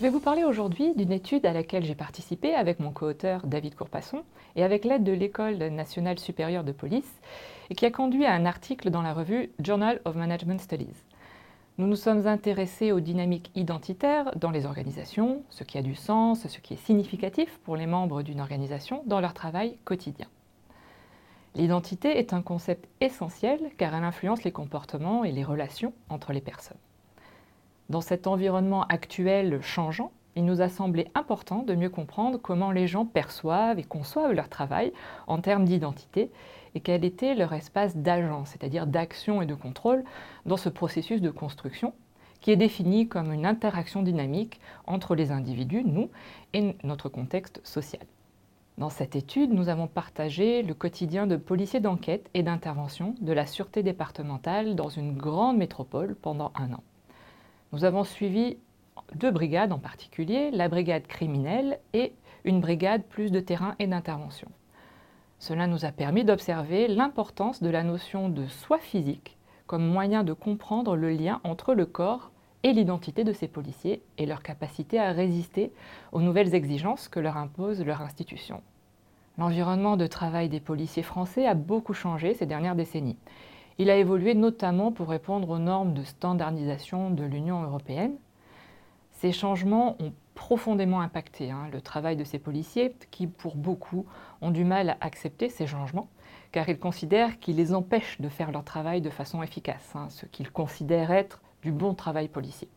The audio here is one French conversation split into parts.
Je vais vous parler aujourd'hui d'une étude à laquelle j'ai participé avec mon co-auteur David Courpasson et avec l'aide de l'École nationale supérieure de police et qui a conduit à un article dans la revue Journal of Management Studies. Nous nous sommes intéressés aux dynamiques identitaires dans les organisations, ce qui a du sens, ce qui est significatif pour les membres d'une organisation dans leur travail quotidien. L'identité est un concept essentiel car elle influence les comportements et les relations entre les personnes. Dans cet environnement actuel changeant, il nous a semblé important de mieux comprendre comment les gens perçoivent et conçoivent leur travail en termes d'identité et quel était leur espace d'agence, c'est-à-dire d'action et de contrôle dans ce processus de construction qui est défini comme une interaction dynamique entre les individus, nous, et notre contexte social. Dans cette étude, nous avons partagé le quotidien de policiers d'enquête et d'intervention de la sûreté départementale dans une grande métropole pendant un an. Nous avons suivi deux brigades en particulier, la brigade criminelle et une brigade plus de terrain et d'intervention. Cela nous a permis d'observer l'importance de la notion de soi physique comme moyen de comprendre le lien entre le corps et l'identité de ces policiers et leur capacité à résister aux nouvelles exigences que leur impose leur institution. L'environnement de travail des policiers français a beaucoup changé ces dernières décennies il a évolué notamment pour répondre aux normes de standardisation de l'Union européenne. Ces changements ont profondément impacté hein, le travail de ces policiers qui, pour beaucoup, ont du mal à accepter ces changements car ils considèrent qu'ils les empêchent de faire leur travail de façon efficace, hein, ce qu'ils considèrent être du bon travail policier.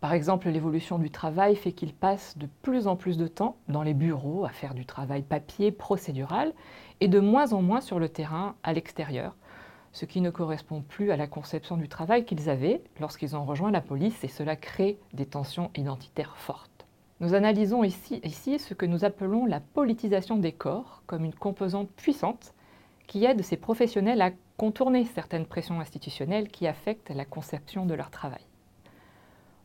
Par exemple, l'évolution du travail fait qu'ils passent de plus en plus de temps dans les bureaux à faire du travail papier procédural et de moins en moins sur le terrain à l'extérieur, ce qui ne correspond plus à la conception du travail qu'ils avaient lorsqu'ils ont rejoint la police et cela crée des tensions identitaires fortes. Nous analysons ici, ce que nous appelons la politisation des corps comme une composante puissante qui aide ces professionnels à contourner certaines pressions institutionnelles qui affectent la conception de leur travail.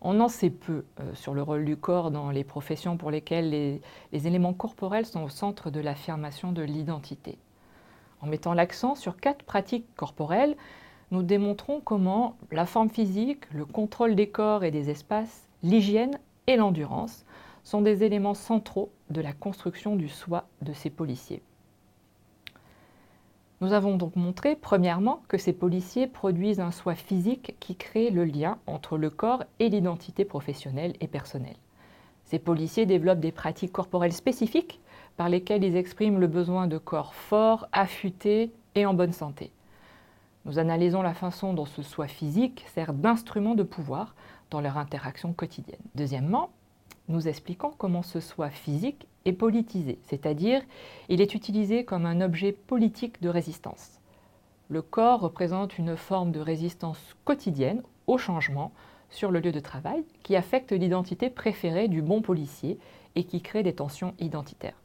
On en sait peu euh, sur le rôle du corps dans les professions pour lesquelles les, les éléments corporels sont au centre de l'affirmation de l'identité. En mettant l'accent sur quatre pratiques corporelles, nous démontrons comment la forme physique, le contrôle des corps et des espaces, l'hygiène et l'endurance sont des éléments centraux de la construction du soi de ces policiers. Nous avons donc montré, premièrement, que ces policiers produisent un soi physique qui crée le lien entre le corps et l'identité professionnelle et personnelle. Ces policiers développent des pratiques corporelles spécifiques par lesquels ils expriment le besoin de corps forts, affûtés et en bonne santé. Nous analysons la façon dont ce soi physique sert d'instrument de pouvoir dans leur interaction quotidienne. Deuxièmement, nous expliquons comment ce soi physique est politisé, c'est-à-dire il est utilisé comme un objet politique de résistance. Le corps représente une forme de résistance quotidienne au changement sur le lieu de travail qui affecte l'identité préférée du bon policier et qui crée des tensions identitaires.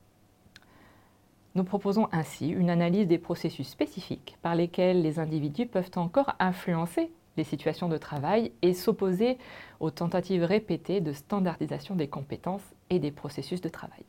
Nous proposons ainsi une analyse des processus spécifiques par lesquels les individus peuvent encore influencer les situations de travail et s'opposer aux tentatives répétées de standardisation des compétences et des processus de travail.